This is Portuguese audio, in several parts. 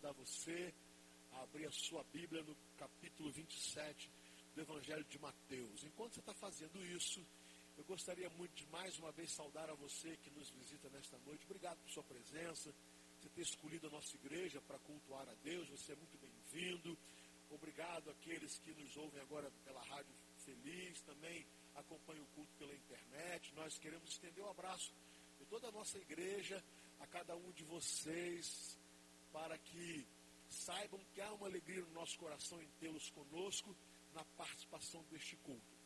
convidar você a abrir a sua Bíblia no capítulo 27 do Evangelho de Mateus. Enquanto você está fazendo isso, eu gostaria muito de mais uma vez saudar a você que nos visita nesta noite. Obrigado por sua presença, você ter escolhido a nossa igreja para cultuar a Deus. Você é muito bem-vindo. Obrigado àqueles que nos ouvem agora pela Rádio Feliz, também acompanham o culto pela internet. Nós queremos estender o um abraço de toda a nossa igreja a cada um de vocês, para que saibam que há uma alegria no nosso coração em tê-los conosco na participação deste culto.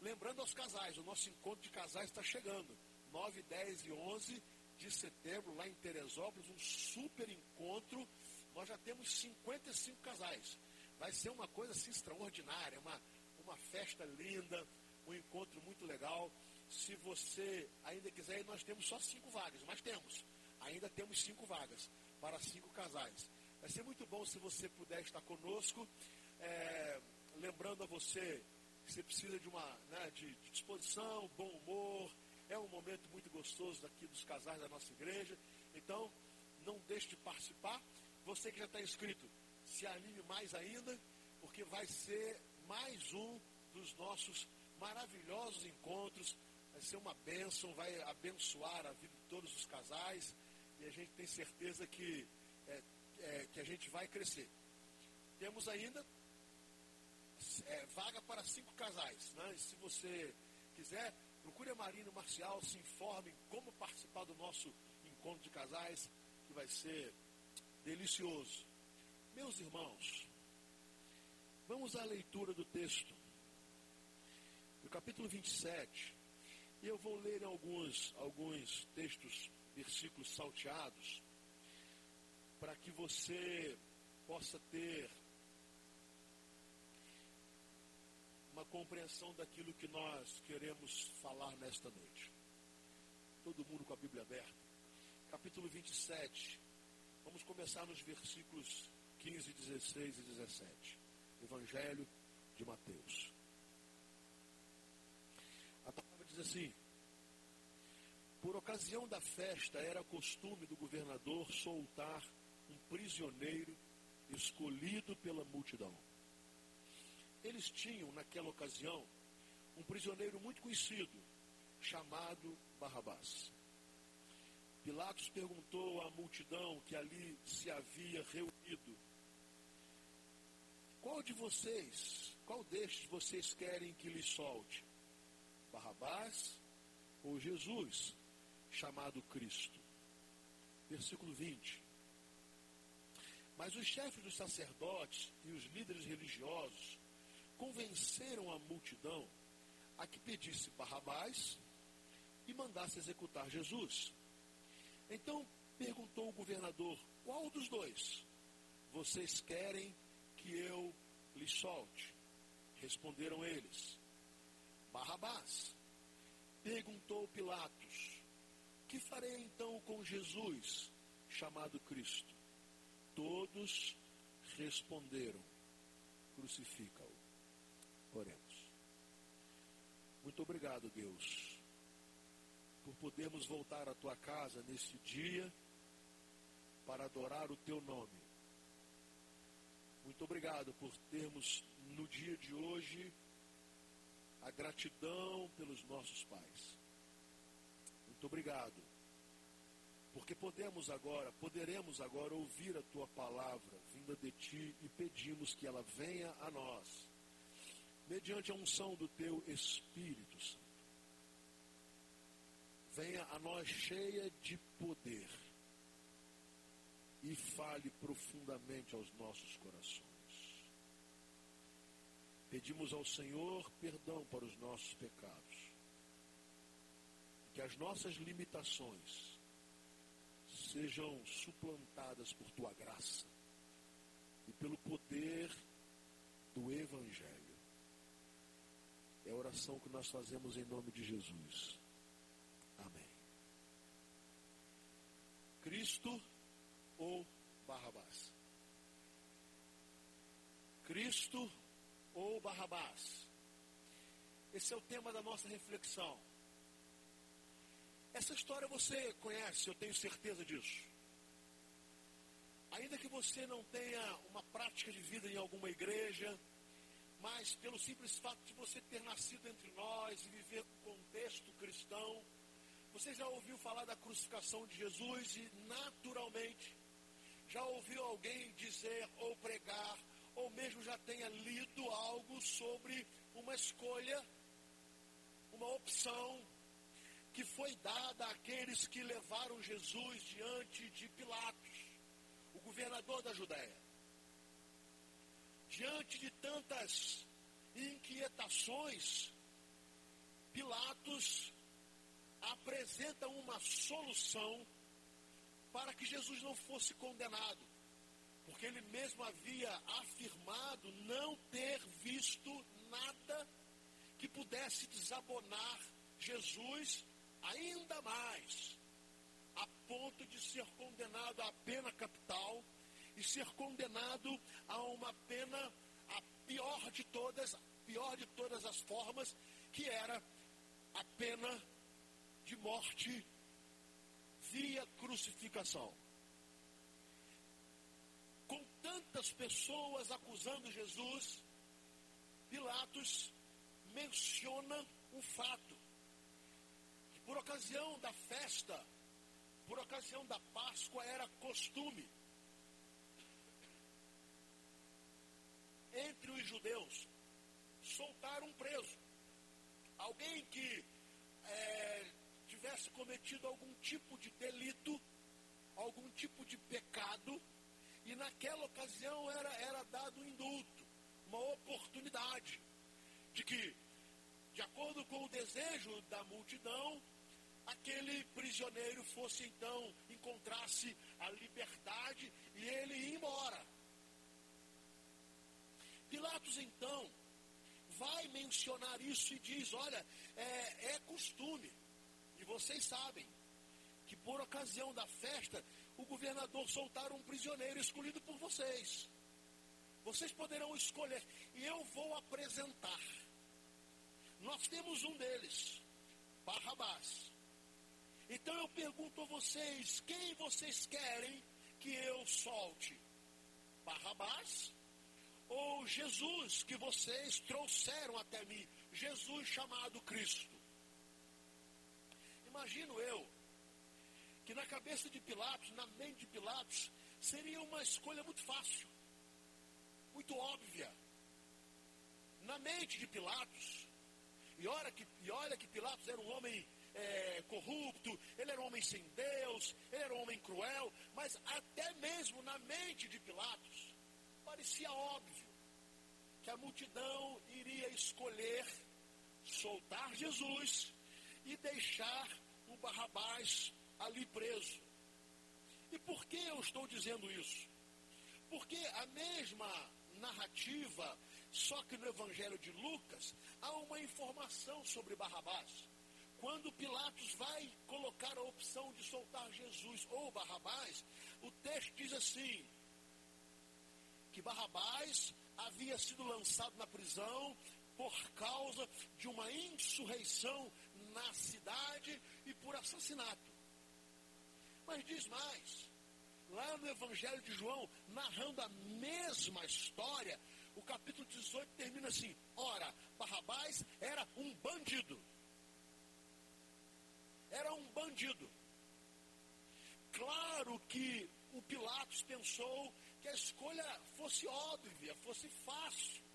Lembrando aos casais, o nosso encontro de casais está chegando. 9, 10 e 11 de setembro, lá em Teresópolis, um super encontro. Nós já temos 55 casais. Vai ser uma coisa assim extraordinária, uma, uma festa linda, um encontro muito legal. Se você ainda quiser, nós temos só cinco vagas, mas temos. Ainda temos cinco vagas para cinco casais. Vai ser muito bom se você puder estar conosco. É, lembrando a você que você precisa de uma né, de, de disposição, bom humor. É um momento muito gostoso daqui dos casais da nossa igreja. Então, não deixe de participar. Você que já está inscrito, se anime mais ainda, porque vai ser mais um dos nossos maravilhosos encontros. Vai ser uma bênção, vai abençoar a vida de todos os casais. E a gente tem certeza que, é, é, que a gente vai crescer. Temos ainda é, vaga para cinco casais. Né? E se você quiser, procure a Marina Marcial, se informe como participar do nosso encontro de casais, que vai ser delicioso. Meus irmãos, vamos à leitura do texto. No capítulo 27, e eu vou ler alguns, alguns textos, versículos salteados, para que você possa ter uma compreensão daquilo que nós queremos falar nesta noite. Todo mundo com a Bíblia aberta. Capítulo 27. Vamos começar nos versículos 15, 16 e 17. Evangelho de Mateus. A palavra diz assim: Por ocasião da festa, era costume do governador soltar um prisioneiro escolhido pela multidão eles tinham, naquela ocasião, um prisioneiro muito conhecido, chamado Barrabás. Pilatos perguntou à multidão que ali se havia reunido: Qual de vocês, qual destes vocês querem que lhe solte? Barrabás ou Jesus, chamado Cristo? Versículo 20. Mas os chefes dos sacerdotes e os líderes religiosos convenceram a multidão a que pedisse Barrabás e mandasse executar Jesus. Então perguntou o governador: Qual dos dois vocês querem que eu lhe solte? Responderam eles: Barrabás. Perguntou Pilatos: Que farei então com Jesus, chamado Cristo? Todos responderam: Crucifica-o. Oremos. Muito obrigado, Deus, por podermos voltar à tua casa nesse dia para adorar o teu nome. Muito obrigado por termos no dia de hoje a gratidão pelos nossos pais. Muito obrigado. Porque podemos agora, poderemos agora ouvir a tua palavra vinda de ti e pedimos que ela venha a nós mediante a unção do teu Espírito Santo. Venha a nós cheia de poder e fale profundamente aos nossos corações. Pedimos ao Senhor perdão para os nossos pecados. Que as nossas limitações sejam suplantadas por tua graça e pelo poder do Evangelho. É a oração que nós fazemos em nome de Jesus. Amém. Cristo ou Barrabás? Cristo ou Barrabás? Esse é o tema da nossa reflexão. Essa história você conhece, eu tenho certeza disso. Ainda que você não tenha uma prática de vida em alguma igreja, mas pelo simples fato de você ter nascido entre nós e viver no contexto cristão, você já ouviu falar da crucificação de Jesus e naturalmente já ouviu alguém dizer ou pregar, ou mesmo já tenha lido algo sobre uma escolha, uma opção que foi dada àqueles que levaram Jesus diante de Pilatos, o governador da Judéia. Diante de tantas inquietações, Pilatos apresenta uma solução para que Jesus não fosse condenado. Porque ele mesmo havia afirmado não ter visto nada que pudesse desabonar Jesus ainda mais, a ponto de ser condenado à pena capital e ser condenado a uma pena a pior de todas, pior de todas as formas, que era a pena de morte via crucificação. Com tantas pessoas acusando Jesus, Pilatos menciona um fato. Por ocasião da festa, por ocasião da Páscoa, era costume entre os judeus soltar um preso. Alguém que é, tivesse cometido algum tipo de delito, algum tipo de pecado, e naquela ocasião era, era dado um indulto, uma oportunidade de que, de acordo com o desejo da multidão, aquele prisioneiro fosse então, encontrasse a liberdade e ele ia embora. Pilatos então vai mencionar isso e diz: olha, é, é costume, e vocês sabem, que por ocasião da festa, o governador soltar um prisioneiro escolhido por vocês. Vocês poderão escolher, e eu vou apresentar. Nós temos um deles, Barrabás. Então eu pergunto a vocês: quem vocês querem que eu solte? Barrabás ou Jesus que vocês trouxeram até mim? Jesus chamado Cristo. Imagino eu que na cabeça de Pilatos, na mente de Pilatos, seria uma escolha muito fácil, muito óbvia. Na mente de Pilatos, e olha que, e olha que Pilatos era um homem é, corrupto, ele era um homem sem Deus, ele era um homem cruel, mas até mesmo na mente de Pilatos, parecia óbvio que a multidão iria escolher soltar Jesus e deixar o Barrabás ali preso. E por que eu estou dizendo isso? Porque a mesma narrativa, só que no Evangelho de Lucas, há uma informação sobre Barrabás. Quando Pilatos vai colocar a opção de soltar Jesus ou Barrabás, o texto diz assim: que Barrabás havia sido lançado na prisão por causa de uma insurreição na cidade e por assassinato. Mas diz mais, lá no Evangelho de João, narrando a mesma história, o capítulo 18 termina assim: Ora, Barrabás era um bandido. Era um bandido. Claro que o Pilatos pensou que a escolha fosse óbvia, fosse fácil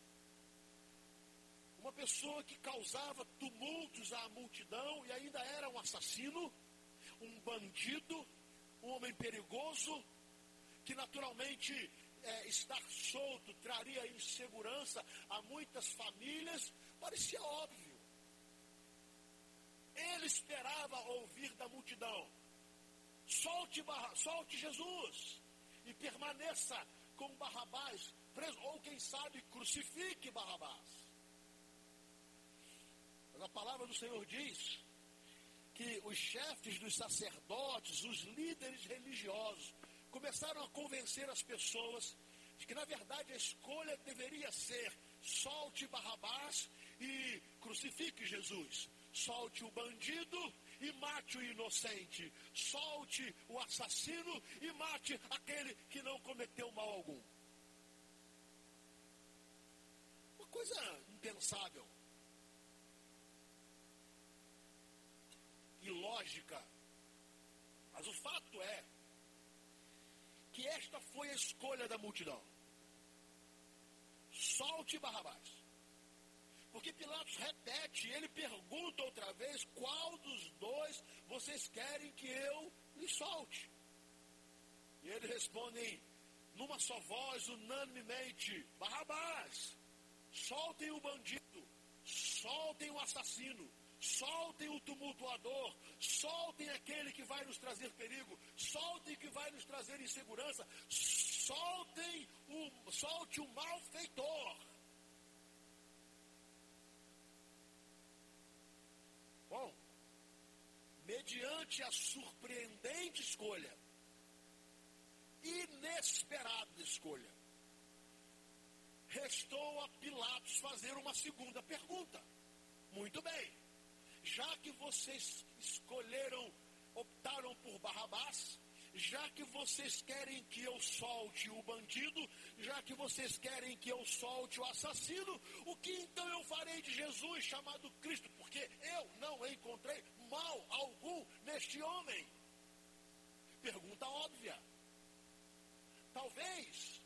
uma pessoa que causava tumultos à multidão e ainda era um assassino, um bandido, um homem perigoso, que naturalmente é, estar solto traria insegurança a muitas famílias, parecia óbvio. Ele esperava ouvir da multidão: solte, solte Jesus e permaneça com Barrabás preso, ou quem sabe crucifique Barrabás. Mas a palavra do Senhor diz que os chefes dos sacerdotes, os líderes religiosos, começaram a convencer as pessoas de que, na verdade, a escolha deveria ser solte Barrabás e crucifique Jesus. Solte o bandido e mate o inocente. Solte o assassino e mate aquele que não cometeu mal algum. Uma coisa impensável. Ilógica. Mas o fato é que esta foi a escolha da multidão. Solte Barrabás. Porque Pilatos repete, ele pergunta outra vez: qual dos dois vocês querem que eu lhe solte? E eles respondem numa só voz, unanimemente: Barrabás, soltem o bandido, soltem o assassino, soltem o tumultuador, soltem aquele que vai nos trazer perigo, soltem que vai nos trazer insegurança, soltem o, solte o malfeitor. Bom, mediante a surpreendente escolha, inesperada escolha, restou a Pilatos fazer uma segunda pergunta. Muito bem, já que vocês escolheram, optaram por Barrabás, já que vocês querem que eu solte o bandido, já que vocês querem que eu solte o assassino, o que então eu farei de Jesus chamado Cristo? Porque eu não encontrei mal algum neste homem. Pergunta óbvia. Talvez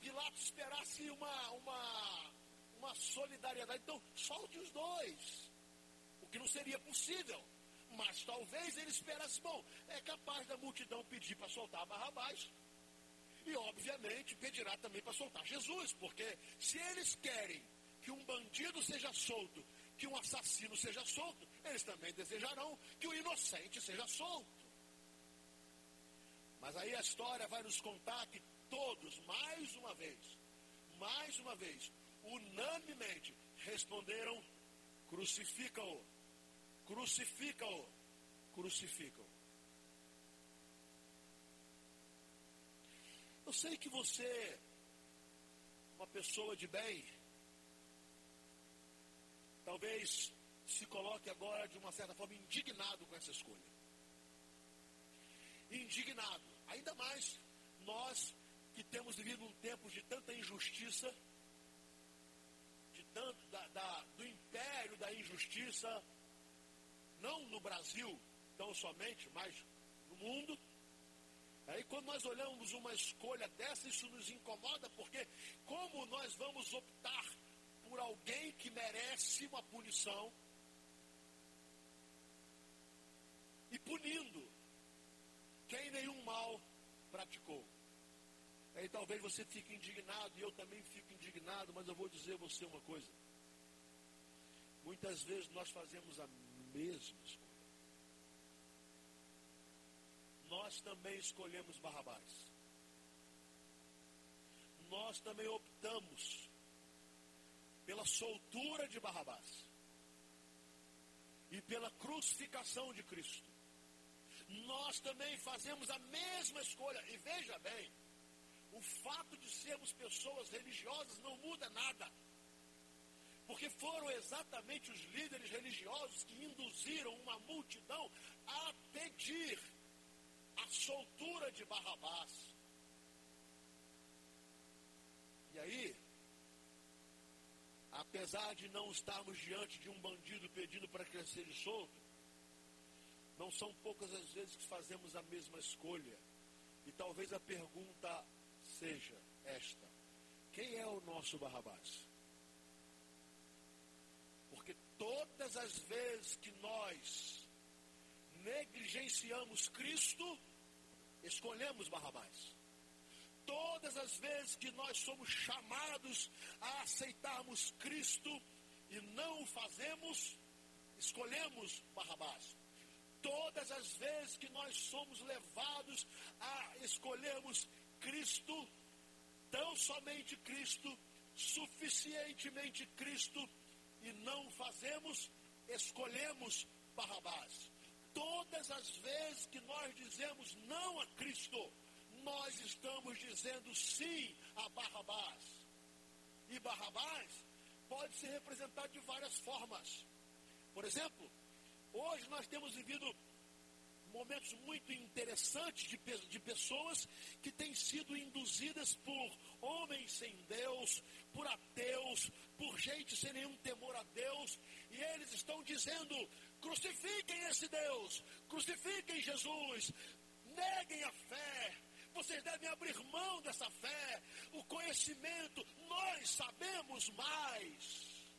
Pilatos esperasse uma, uma, uma solidariedade. Então, solte os dois. O que não seria possível. Mas talvez ele esperasse, bom, é capaz da multidão pedir para soltar Barrabás. E, obviamente, pedirá também para soltar Jesus, porque se eles querem que um bandido seja solto, que um assassino seja solto, eles também desejarão que o inocente seja solto. Mas aí a história vai nos contar que todos, mais uma vez, mais uma vez, unanimemente responderam: crucifica-o Crucifica-o. Crucifica-o. Eu sei que você, uma pessoa de bem, talvez se coloque agora de uma certa forma indignado com essa escolha. Indignado. Ainda mais nós que temos vivido um tempo de tanta injustiça, de tanto da, da, do império da injustiça, não no Brasil tão somente, mas no mundo. Aí quando nós olhamos uma escolha dessa, isso nos incomoda, porque como nós vamos optar por alguém que merece uma punição e punindo quem nenhum mal praticou. Aí talvez você fique indignado e eu também fico indignado, mas eu vou dizer a você uma coisa. Muitas vezes nós fazemos a mesma escolha. Nós também escolhemos Barrabás. Nós também optamos pela soltura de Barrabás e pela crucificação de Cristo. Nós também fazemos a mesma escolha. E veja bem, o fato de sermos pessoas religiosas não muda nada. Porque foram exatamente os líderes religiosos que induziram uma multidão a pedir a soltura de Barrabás. E aí, apesar de não estarmos diante de um bandido pedindo para ele seja solto, não são poucas as vezes que fazemos a mesma escolha. E talvez a pergunta seja esta: quem é o nosso Barrabás? todas as vezes que nós negligenciamos Cristo, escolhemos Barrabás. Todas as vezes que nós somos chamados a aceitarmos Cristo e não o fazemos, escolhemos Barrabás. Todas as vezes que nós somos levados a escolhermos Cristo, tão somente Cristo, suficientemente Cristo, e não fazemos, escolhemos Barrabás. Todas as vezes que nós dizemos não a Cristo, nós estamos dizendo sim a Barrabás. E Barrabás pode ser representado de várias formas. Por exemplo, hoje nós temos vivido momentos muito interessantes de, de pessoas que têm sido induzidas por homens sem Deus, por ateus, por gente sem nenhum temor a Deus, e eles estão dizendo: crucifiquem esse Deus, crucifiquem Jesus, neguem a fé. Vocês devem abrir mão dessa fé, o conhecimento, nós sabemos mais.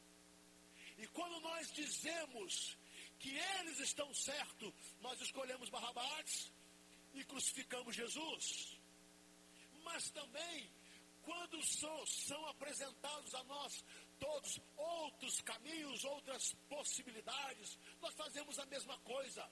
E quando nós dizemos que eles estão certos, nós escolhemos Barrabás e crucificamos Jesus. Mas também, quando são, são apresentados a nós todos outros caminhos, outras possibilidades, nós fazemos a mesma coisa.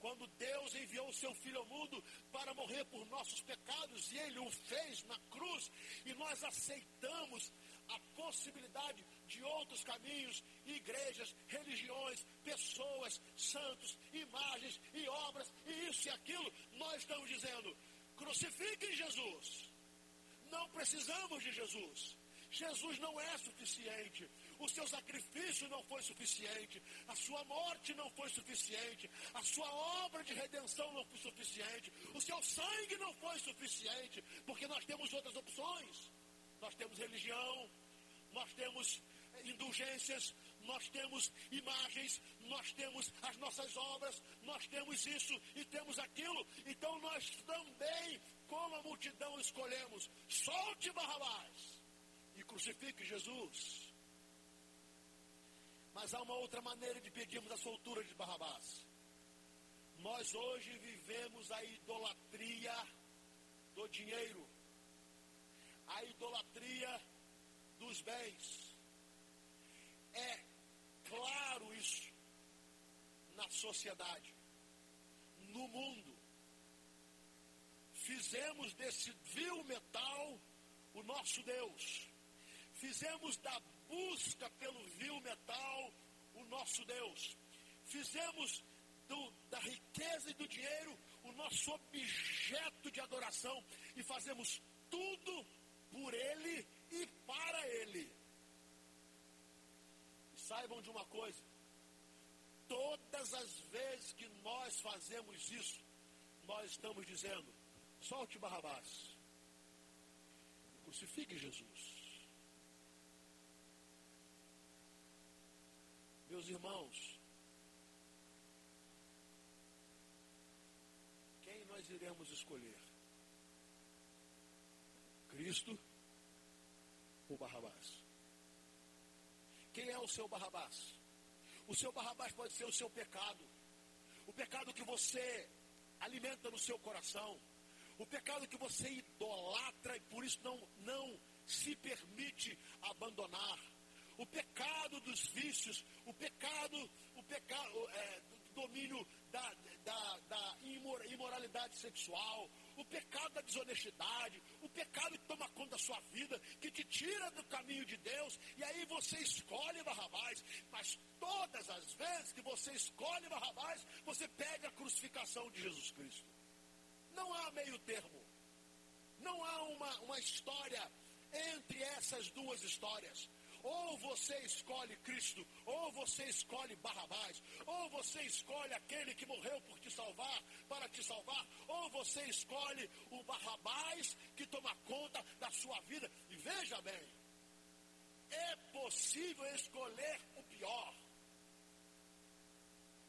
Quando Deus enviou o seu Filho ao mundo para morrer por nossos pecados, e Ele o fez na cruz, e nós aceitamos a possibilidade de outros caminhos, igrejas, religiões, pessoas, santos, imagens e obras, e isso e aquilo, nós estamos dizendo: crucifiquem Jesus. Não precisamos de Jesus. Jesus não é suficiente. O seu sacrifício não foi suficiente. A sua morte não foi suficiente. A sua obra de redenção não foi suficiente. O seu sangue não foi suficiente. Porque nós temos outras opções. Nós temos religião, nós temos indulgências, nós temos imagens, nós temos as nossas obras, nós temos isso e temos aquilo. Então nós também, como a multidão, escolhemos: solte Barrabás e crucifique Jesus. Mas há uma outra maneira de pedirmos a soltura de Barrabás. Nós hoje vivemos a idolatria do dinheiro, a idolatria dos bens. É claro isso na sociedade, no mundo. Fizemos desse vil metal o nosso Deus. Fizemos da busca pelo vil metal o nosso Deus. Fizemos do, da riqueza e do dinheiro o nosso objeto de adoração. E fazemos tudo por Ele e para Ele. Saibam de uma coisa: todas as vezes que nós fazemos isso, nós estamos dizendo: solte Barrabás, crucifique Jesus. Meus irmãos, quem nós iremos escolher? Cristo o Barrabás. Quem é o seu Barrabás? O seu Barrabás pode ser o seu pecado. O pecado que você alimenta no seu coração. O pecado que você idolatra e por isso não, não se permite abandonar. O pecado dos vícios, o pecado, o pecado é, do domínio da, da, da imoralidade sexual, o pecado da desonestidade, o pecado que toma conta da sua vida, que te tira do caminho de Deus, e aí você escolhe Barrabás, mas todas as vezes que você escolhe Barrabás, você pega a crucificação de Jesus Cristo. Não há meio termo. Não há uma, uma história entre essas duas histórias. Ou você escolhe Cristo, ou você escolhe Barrabás, ou você escolhe aquele que morreu por te salvar, para te salvar, ou você escolhe o Barrabás que toma conta da sua vida. E veja bem, é possível escolher o pior.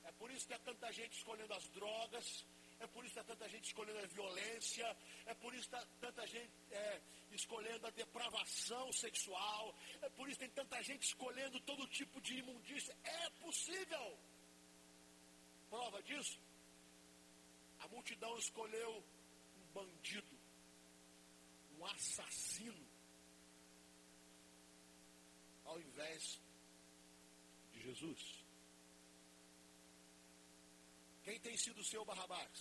É por isso que há tanta gente escolhendo as drogas, é por isso que há tanta gente escolhendo a violência, é por isso que há tanta gente é, escolhendo a depravação sexual, é por isso que tem tanta gente escolhendo todo tipo de imundícia. É possível. Prova disso? A multidão escolheu um bandido, um assassino, ao invés de Jesus. Quem tem sido o seu Barrabás?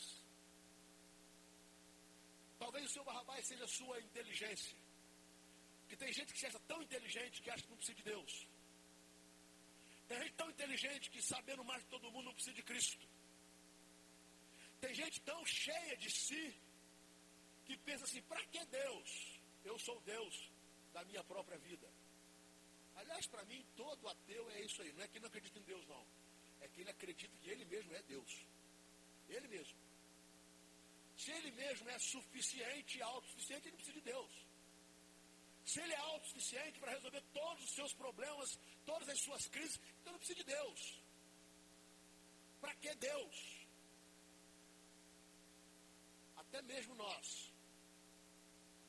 Talvez o seu Barrabás seja a sua inteligência. Porque tem gente que se acha tão inteligente que acha que não precisa de Deus. Tem gente tão inteligente que sabendo mais de todo mundo não precisa de Cristo. Tem gente tão cheia de si que pensa assim, para que Deus? Eu sou Deus da minha própria vida. Aliás, para mim, todo ateu é isso aí. Não é que não acredita em Deus, não. é que ele acredita que ele mesmo é Deus. Ele mesmo. Se ele mesmo é suficiente e autossuficiente, ele precisa de Deus. Se ele é autossuficiente para resolver todos os seus problemas, todas as suas crises, então não precisa de Deus. Para que Deus? Até mesmo nós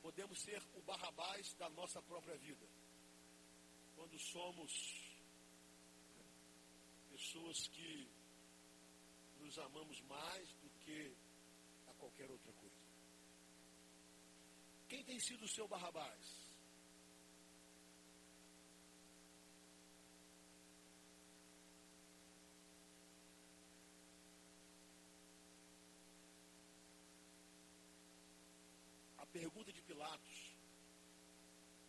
podemos ser o barrabás da nossa própria vida. Quando somos pessoas que nos amamos mais do que a qualquer outra coisa. Quem tem sido o seu barrabás? A pergunta de Pilatos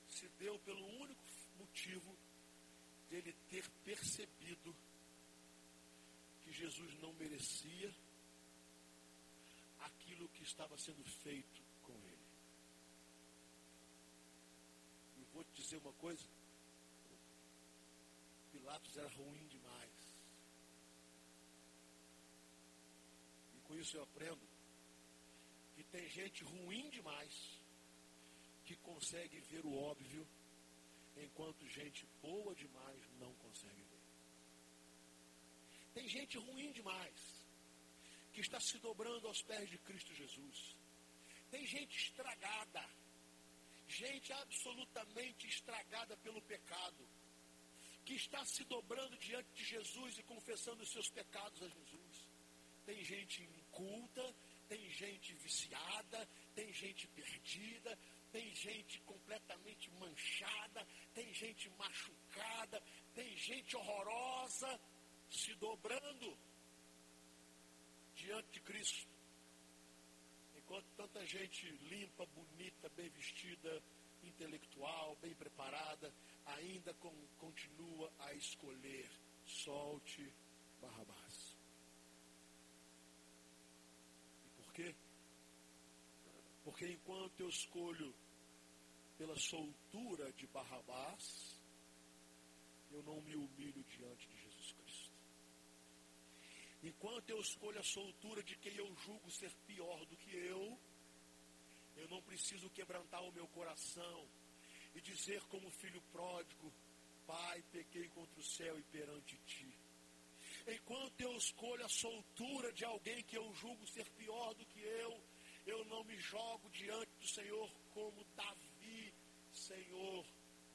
se deu pelo único motivo dele ter percebido que Jesus não merecia aquilo que estava sendo feito com ele. E vou te dizer uma coisa: Pilatos era ruim demais. E com isso eu aprendo que tem gente ruim demais que consegue ver o óbvio, enquanto gente boa demais não consegue ver. Tem gente ruim demais que está se dobrando aos pés de Cristo Jesus. Tem gente estragada, gente absolutamente estragada pelo pecado, que está se dobrando diante de Jesus e confessando os seus pecados a Jesus. Tem gente inculta, tem gente viciada, tem gente perdida, tem gente completamente manchada, tem gente machucada, tem gente horrorosa se dobrando diante de Cristo. Enquanto tanta gente limpa, bonita, bem vestida, intelectual, bem preparada, ainda com, continua a escolher solte Barrabás. E por quê? Porque enquanto eu escolho pela soltura de Barrabás, eu não me humilho diante de. Enquanto eu escolho a soltura de quem eu julgo ser pior do que eu, eu não preciso quebrantar o meu coração e dizer como filho pródigo, Pai, pequei contra o céu e perante ti. Enquanto eu escolho a soltura de alguém que eu julgo ser pior do que eu, eu não me jogo diante do Senhor como Davi, Senhor,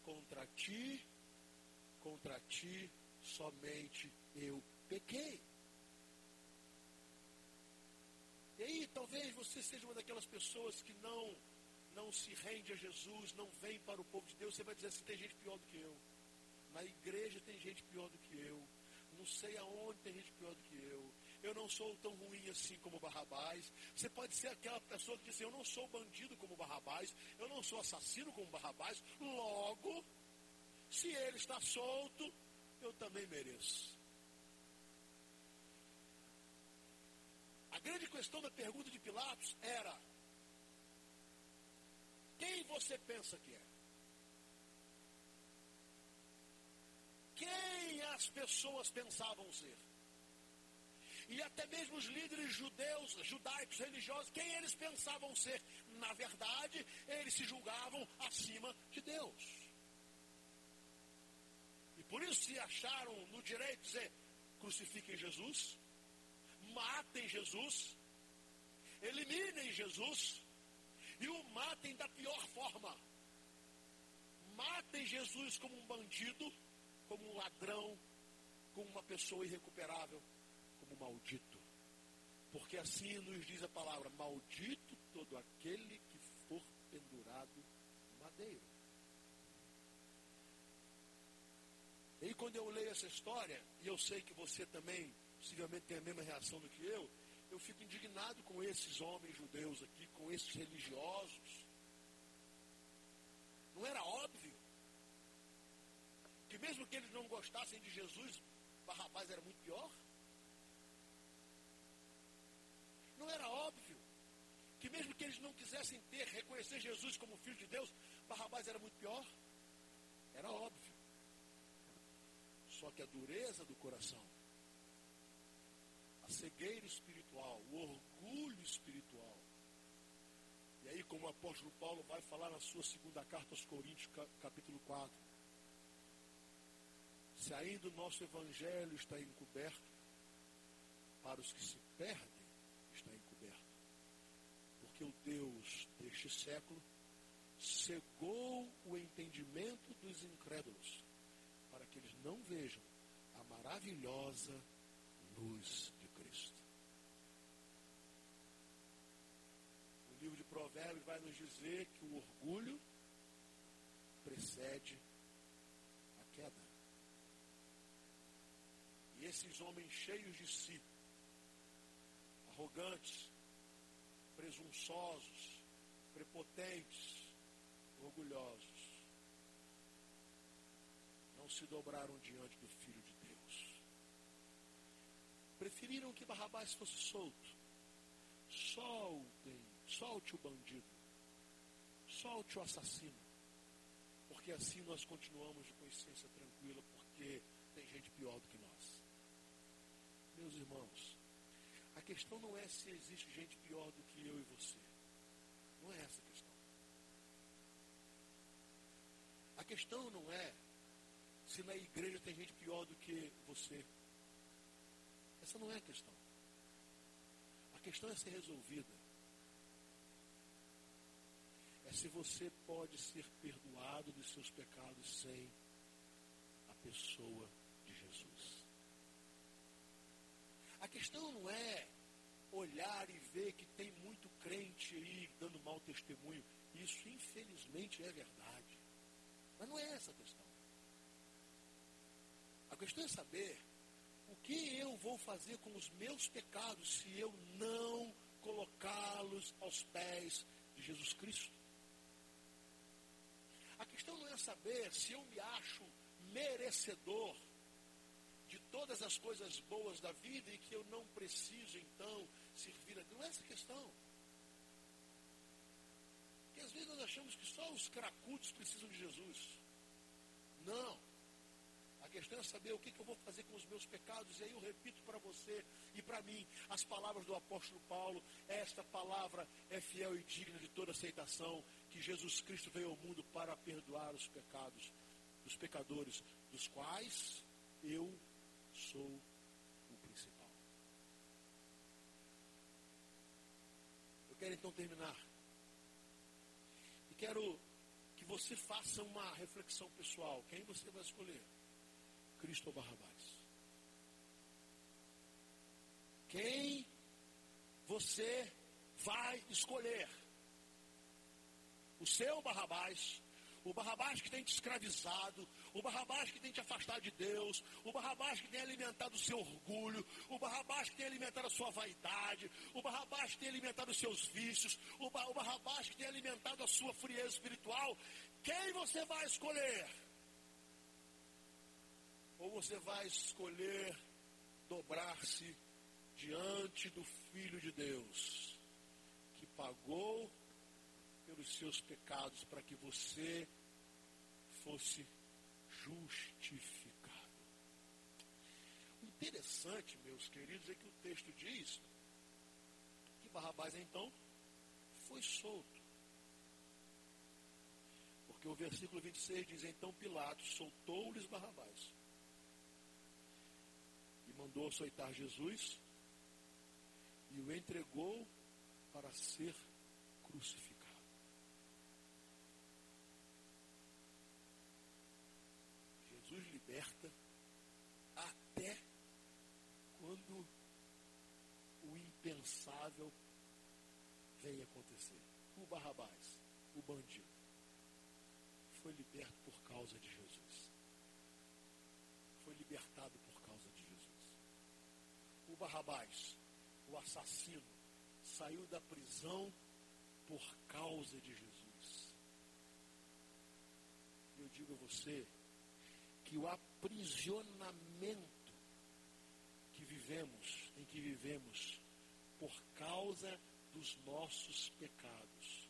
contra ti, contra ti somente eu pequei. E aí, talvez você seja uma daquelas pessoas que não não se rende a Jesus, não vem para o povo de Deus. Você vai dizer assim: tem gente pior do que eu. Na igreja tem gente pior do que eu. Não sei aonde tem gente pior do que eu. Eu não sou tão ruim assim como Barrabás. Você pode ser aquela pessoa que diz: assim, Eu não sou bandido como Barrabás. Eu não sou assassino como Barrabás. Logo, se ele está solto, eu também mereço. A grande questão da pergunta de Pilatos era: quem você pensa que é? Quem as pessoas pensavam ser? E até mesmo os líderes judeus, judaicos, religiosos, quem eles pensavam ser? Na verdade, eles se julgavam acima de Deus. E por isso se acharam no direito de dizer: crucifiquem Jesus, matem Jesus, eliminem Jesus e o matem da pior forma. Matem Jesus como um bandido, como um ladrão, como uma pessoa irrecuperável, como maldito. Porque assim nos diz a palavra: maldito todo aquele que for pendurado no madeiro. E quando eu leio essa história, e eu sei que você também possivelmente tem a mesma reação do que eu, eu fico indignado com esses homens judeus aqui, com esses religiosos. Não era óbvio que mesmo que eles não gostassem de Jesus, Barrabás era muito pior? Não era óbvio que mesmo que eles não quisessem ter, reconhecer Jesus como filho de Deus, Barrabás era muito pior? Era óbvio. Só que a dureza do coração cegueira espiritual, o orgulho espiritual. E aí, como o apóstolo Paulo vai falar na sua segunda carta aos Coríntios, capítulo 4, se ainda o nosso evangelho está encoberto, para os que se perdem está encoberto. Porque o Deus deste século cegou o entendimento dos incrédulos, para que eles não vejam a maravilhosa luz de Cristo. O livro de Provérbios vai nos dizer que o orgulho precede a queda. E esses homens cheios de si, arrogantes, presunçosos, prepotentes, orgulhosos, não se dobraram diante do Filho de Deus. Preferiram que Barrabás fosse solto. Soltem, solte o bandido, solte o assassino, porque assim nós continuamos de consciência tranquila, porque tem gente pior do que nós. Meus irmãos, a questão não é se existe gente pior do que eu e você. Não é essa a questão. A questão não é se na igreja tem gente pior do que você. Essa não é a questão. A questão é ser resolvida. É se você pode ser perdoado dos seus pecados sem a pessoa de Jesus. A questão não é olhar e ver que tem muito crente aí dando mau testemunho. Isso, infelizmente, é verdade. Mas não é essa a questão. A questão é saber o que eu vou fazer com os meus pecados se eu não colocá-los aos pés de Jesus Cristo. A questão não é saber se eu me acho merecedor de todas as coisas boas da vida e que eu não preciso, então, servir a Deus. Não é essa a questão. Porque às vezes nós achamos que só os cracudos precisam de Jesus. Não. A questão é saber o que, que eu vou fazer com os meus pecados. E aí eu repito para você e para mim as palavras do apóstolo Paulo. Esta palavra é fiel e digna de toda aceitação. Que Jesus Cristo veio ao mundo para perdoar os pecados dos pecadores, dos quais eu sou o principal. Eu quero então terminar. E quero que você faça uma reflexão pessoal. Quem você vai escolher? Cristo ou Barrabás? Quem você vai escolher? O seu Barrabás o Barrabás que tem te escravizado, o Barrabás que tem te afastado de Deus, o Barrabás que tem alimentado o seu orgulho, o Barrabás que tem alimentado a sua vaidade, o Barrabás que tem alimentado os seus vícios, o, ba o Barrabás que tem alimentado a sua frieza espiritual. Quem você vai escolher? Ou você vai escolher dobrar-se diante do Filho de Deus, que pagou pelos seus pecados para que você fosse justificado. O interessante, meus queridos, é que o texto diz que Barrabás então foi solto. Porque o versículo 26 diz: Então Pilatos soltou-lhes Barrabás e mandou açoitar Jesus e o entregou para ser crucificado. Jesus liberta até quando o vem acontecer. O Barrabás, o bandido, foi liberto por causa de Jesus. Foi libertado por causa de Jesus. O Barrabás, o assassino, saiu da prisão por causa de Jesus. Eu digo a você, que o aprisionamento que vivemos, em que vivemos, por causa dos nossos pecados,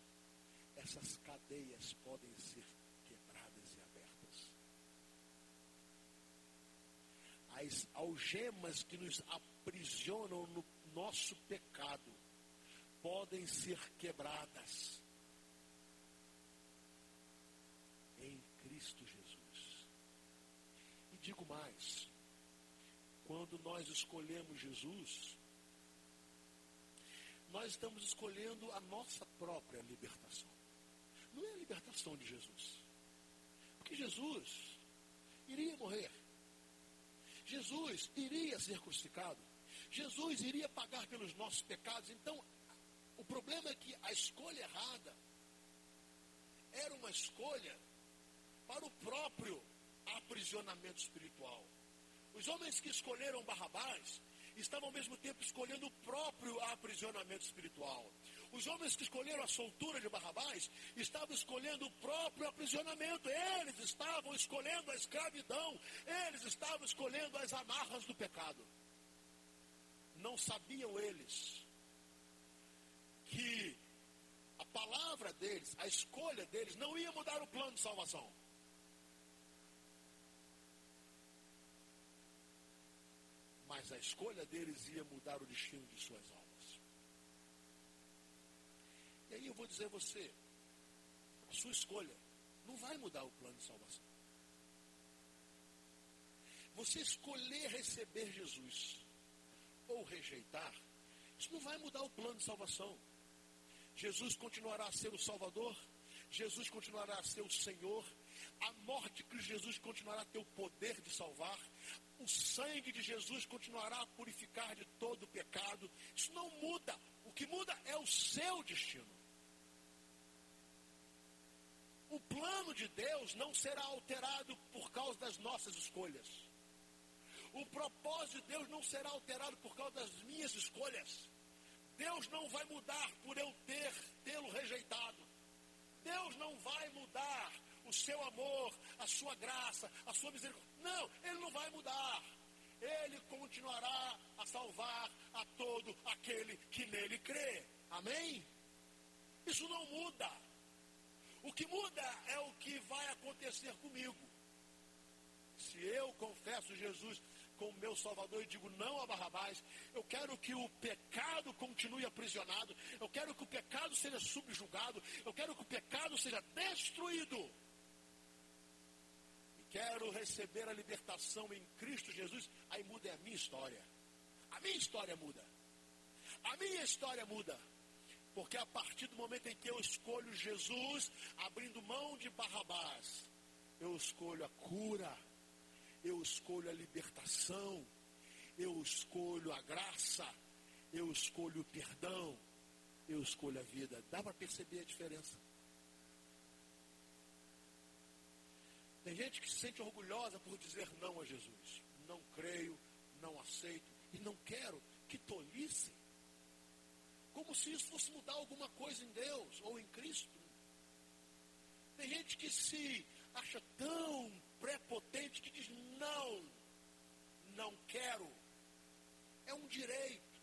essas cadeias podem ser quebradas e abertas. as algemas que nos aprisionam no nosso pecado podem ser quebradas em Cristo Jesus. E digo mais, quando nós escolhemos Jesus, nós estamos escolhendo a nossa própria libertação. Não é a libertação de Jesus. Porque Jesus iria morrer. Jesus iria ser crucificado. Jesus iria pagar pelos nossos pecados. Então, o problema é que a escolha errada era uma escolha para o próprio aprisionamento espiritual. Os homens que escolheram Barrabás estavam ao mesmo tempo escolhendo o próprio aprisionamento espiritual. Os homens que escolheram a soltura de Barrabás estavam escolhendo o próprio aprisionamento. Eles estavam escolhendo a escravidão. Eles estavam escolhendo as amarras do pecado. Não sabiam eles que a palavra deles, a escolha deles, não ia mudar o plano de salvação. Mas a escolha deles ia mudar o destino de suas almas. E aí eu vou dizer a você, a sua escolha não vai mudar o plano de salvação. Você escolher receber Jesus ou rejeitar, isso não vai mudar o plano de salvação. Jesus continuará a ser o Salvador, Jesus continuará a ser o Senhor, a morte de Jesus continuará a ter o poder de salvar, o sangue de Jesus continuará a purificar de todo o pecado. Isso não muda. O que muda é o seu destino. O plano de Deus não será alterado por causa das nossas escolhas. O propósito de Deus não será alterado por causa das minhas escolhas. Deus não vai mudar por eu ter tê-lo rejeitado. Deus não vai mudar o seu amor, a sua graça, a sua misericórdia. Não, ele não vai mudar. Ele continuará a salvar a todo aquele que nele crê. Amém? Isso não muda. O que muda é o que vai acontecer comigo. Se eu confesso Jesus como meu Salvador e digo não a Barrabás. Eu quero que o pecado continue aprisionado. Eu quero que o pecado seja subjugado. Eu quero que o pecado seja destruído. Quero receber a libertação em Cristo Jesus. Aí muda a minha história. A minha história muda. A minha história muda. Porque a partir do momento em que eu escolho Jesus, abrindo mão de Barrabás, eu escolho a cura eu escolho a libertação, eu escolho a graça, eu escolho o perdão, eu escolho a vida. Dá para perceber a diferença? Tem gente que se sente orgulhosa por dizer não a Jesus. Não creio, não aceito e não quero. Que tolice. Como se isso fosse mudar alguma coisa em Deus ou em Cristo. Tem gente que se acha tão prepotente que diz não, não quero. É um direito.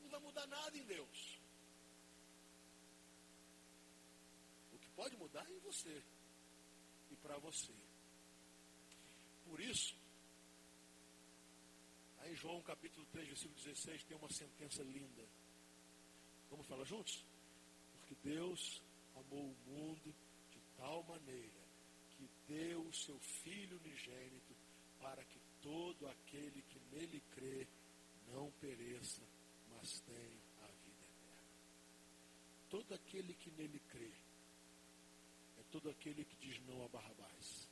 Não vai mudar nada em Deus. O que pode mudar é em você para você. Por isso, aí João capítulo 3, versículo 16, tem uma sentença linda. Vamos falar juntos? Porque Deus amou o mundo de tal maneira que deu o seu Filho unigênito para que todo aquele que nele crê não pereça, mas tenha a vida eterna. Todo aquele que nele crê todo aquele que diz não a Barrabás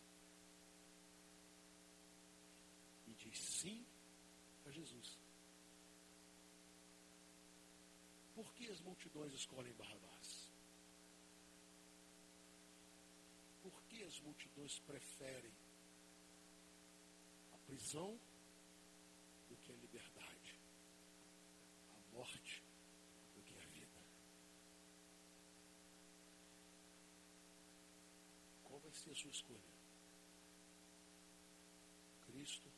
e diz sim a Jesus. Por que as multidões escolhem Barrabás? Por que as multidões preferem a prisão do que a liberdade, a morte do que a vida? Qual vai ser a sua escolha? Cristo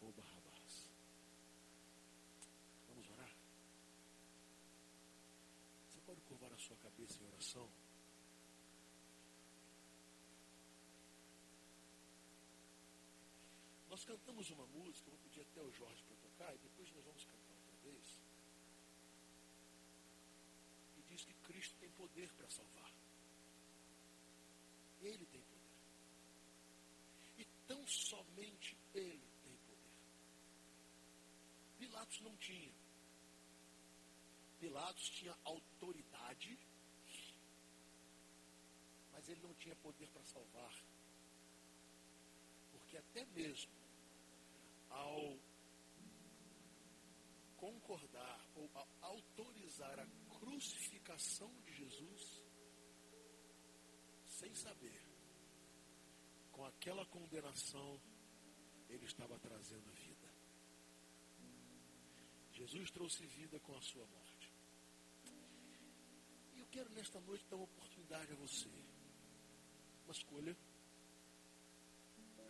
ou Barrabás? Vamos orar? Você pode curvar a sua cabeça em oração? Nós cantamos uma música, vou pedir até o Jorge para tocar, e depois nós vamos cantar outra vez. E diz que Cristo tem poder para salvar. Ele tem poder. E tão somente Ele tem poder. Pilatos não tinha. Pilatos tinha autoridade, mas ele não tinha poder para salvar. Porque até mesmo ao concordar ou autorizar a crucificação de Jesus, sem saber, com aquela condenação, ele estava trazendo vida. Jesus trouxe vida com a sua morte. E eu quero nesta noite dar uma oportunidade a você. Uma escolha.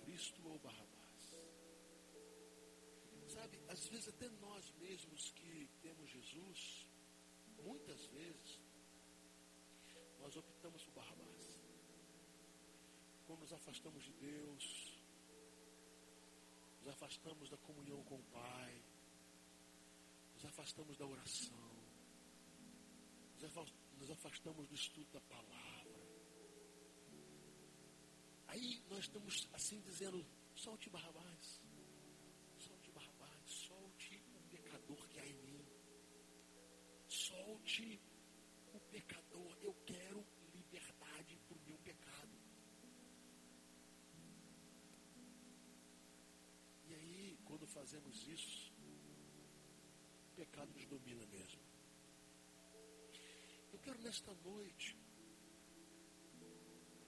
Cristo ou Barrabás. Sabe, às vezes até nós mesmos que temos Jesus, muitas vezes, nós optamos por Barrabás. Quando nos afastamos de Deus, nos afastamos da comunhão com o Pai, nos afastamos da oração, nos afastamos do estudo da palavra. Aí nós estamos assim dizendo, solte Barrabás, solte Barrabás, solte o pecador que há em mim. Solte fazemos isso, o pecado nos domina mesmo. Eu quero nesta noite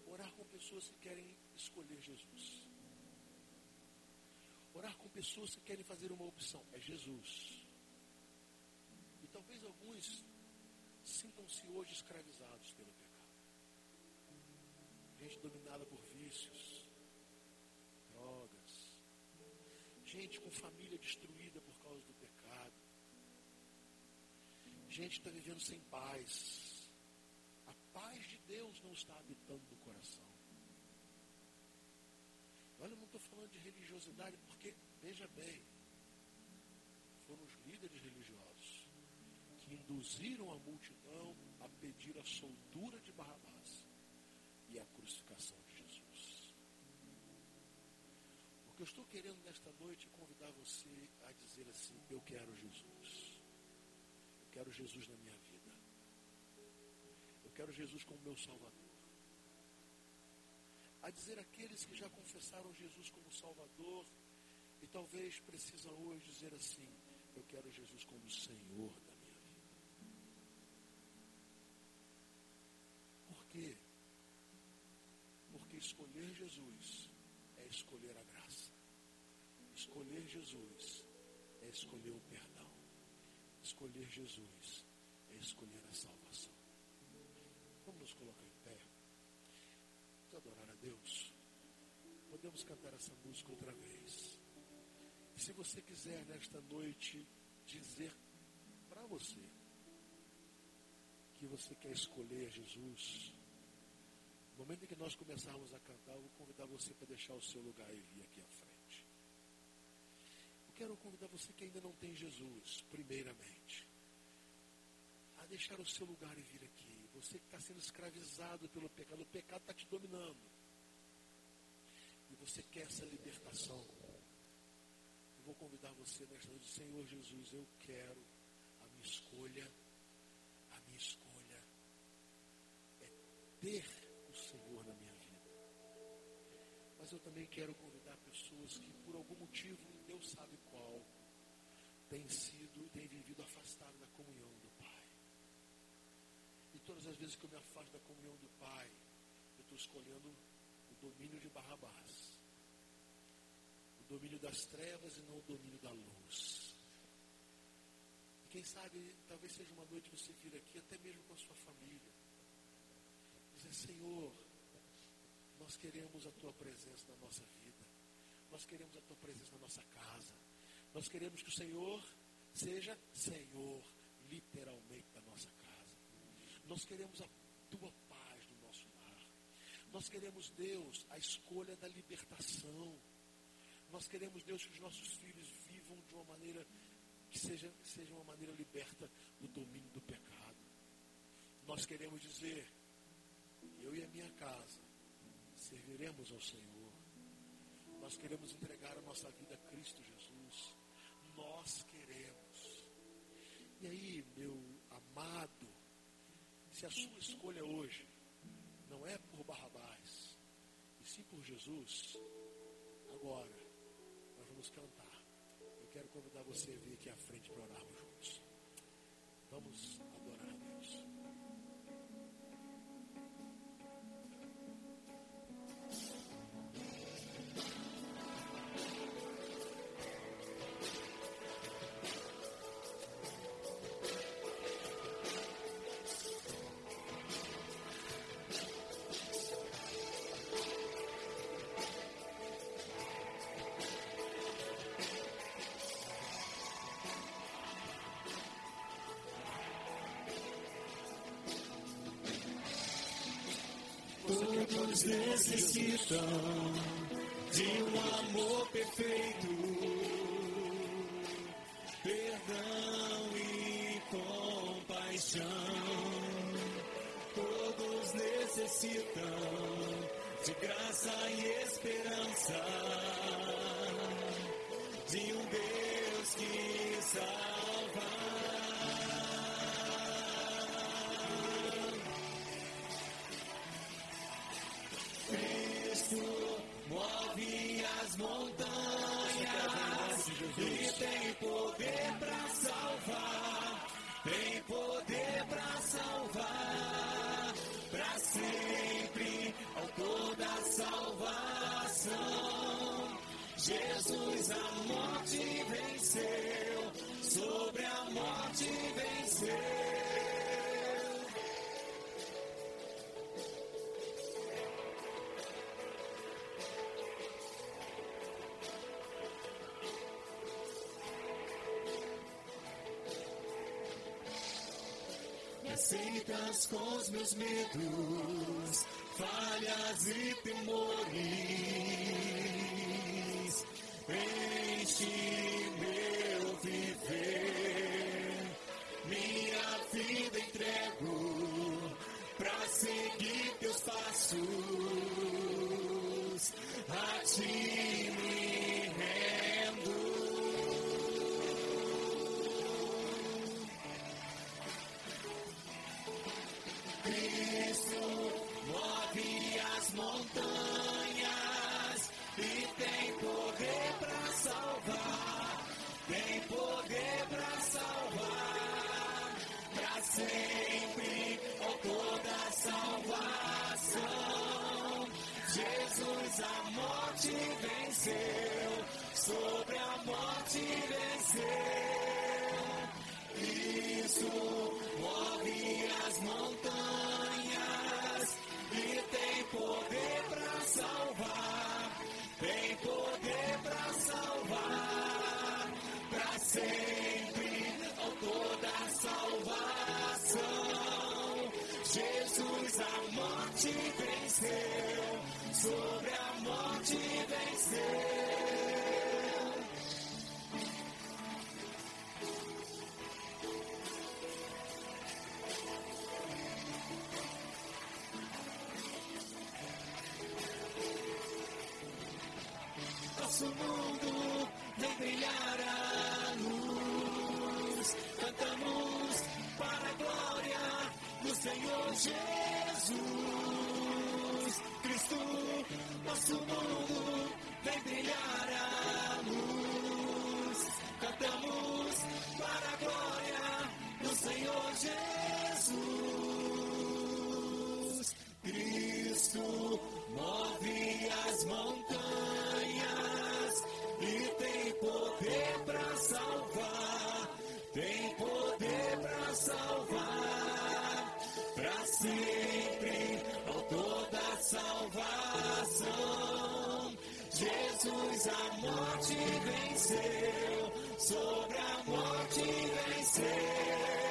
orar com pessoas que querem escolher Jesus. Orar com pessoas que querem fazer uma opção. É Jesus. E talvez alguns sintam-se hoje escravizados pelo pecado. Gente dominada por vícios, drogas. Gente com família destruída por causa do pecado. Gente está vivendo sem paz paz de Deus não está habitando no coração. Olha, eu não estou falando de religiosidade, porque, veja bem, foram os líderes religiosos que induziram a multidão a pedir a soltura de Barrabás e a crucificação de Jesus. O que eu estou querendo nesta noite convidar você a dizer assim: Eu quero Jesus. Eu quero Jesus na minha vida quero Jesus como meu Salvador. A dizer aqueles que já confessaram Jesus como Salvador e talvez precisam hoje dizer assim: Eu quero Jesus como Senhor da minha vida. Por quê? Porque escolher Jesus é escolher a graça. Escolher Jesus é escolher o perdão. Escolher Jesus é escolher a salvação. Vamos nos colocar em pé. Vamos adorar a Deus. Podemos cantar essa música outra vez. E se você quiser nesta noite dizer para você que você quer escolher Jesus, no momento em que nós começarmos a cantar, eu vou convidar você para deixar o seu lugar e vir aqui à frente. Quero convidar você que ainda não tem Jesus, primeiramente, a deixar o seu lugar e vir aqui. Você que está sendo escravizado pelo pecado, o pecado está te dominando. E você quer essa libertação. Eu vou convidar você nesta noite, Senhor Jesus, eu quero a minha escolha, a minha escolha é ter Mas eu também quero convidar pessoas que por algum motivo, Deus sabe qual, têm sido, têm vivido afastado da comunhão do todas as vezes que eu me afasto da comunhão do Pai, eu estou escolhendo o domínio de Barrabás. O domínio das trevas e não o domínio da luz. E quem sabe, talvez seja uma noite você vir aqui, até mesmo com a sua família. Dizer, Senhor, nós queremos a tua presença na nossa vida. Nós queremos a tua presença na nossa casa. Nós queremos que o Senhor seja Senhor, literalmente, da nossa casa. Nós queremos a tua paz no nosso lar. Nós queremos, Deus, a escolha da libertação. Nós queremos, Deus, que os nossos filhos vivam de uma maneira que seja, seja uma maneira liberta do domínio do pecado. Nós queremos dizer, eu e a minha casa serviremos ao Senhor. Nós queremos entregar a nossa vida a Cristo Jesus. Nós queremos. E aí, meu amado, se a sua escolha hoje não é por Barrabás, e sim por Jesus, agora nós vamos cantar quero convidar você a vir aqui à frente para orarmos juntos. Vamos necessitam de um amor perfeito, perdão e compaixão. Todos necessitam de graça e esperança, de um Deus Cristo move as montanhas e tem poder para salvar, tem poder para salvar, para sempre, autor da salvação. Jesus a morte venceu, sobre a morte venceu. Aceitas com os meus medos, falhas e temores. Enche sempre, autor da salvação. Jesus a morte venceu, sobre a morte venceu. Cristo move as montanhas e tem poder para salvar, tem poder para salvar, para sempre, autor da salvação. Jesus a morte venceu, sobre a morte venceu. Jesus a morte venceu, sobre a morte venceu.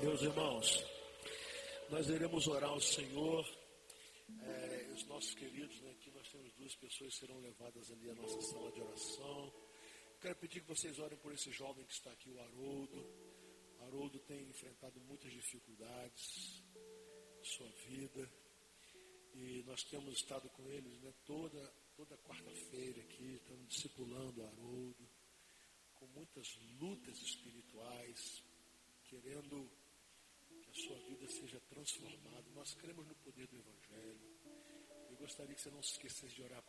Meus irmãos, nós iremos orar ao Senhor. É, os nossos queridos, né, aqui nós temos duas pessoas que serão levadas ali à nossa sala de oração. Quero pedir que vocês orem por esse jovem que está aqui, o Haroldo. Haroldo tem enfrentado muitas dificuldades em sua vida. E nós temos estado com eles né, toda, toda quarta-feira aqui, estamos discipulando o Haroldo, com muitas lutas espirituais, querendo sua vida seja transformada. Nós cremos no poder do Evangelho. Eu gostaria que você não se esquecesse de orar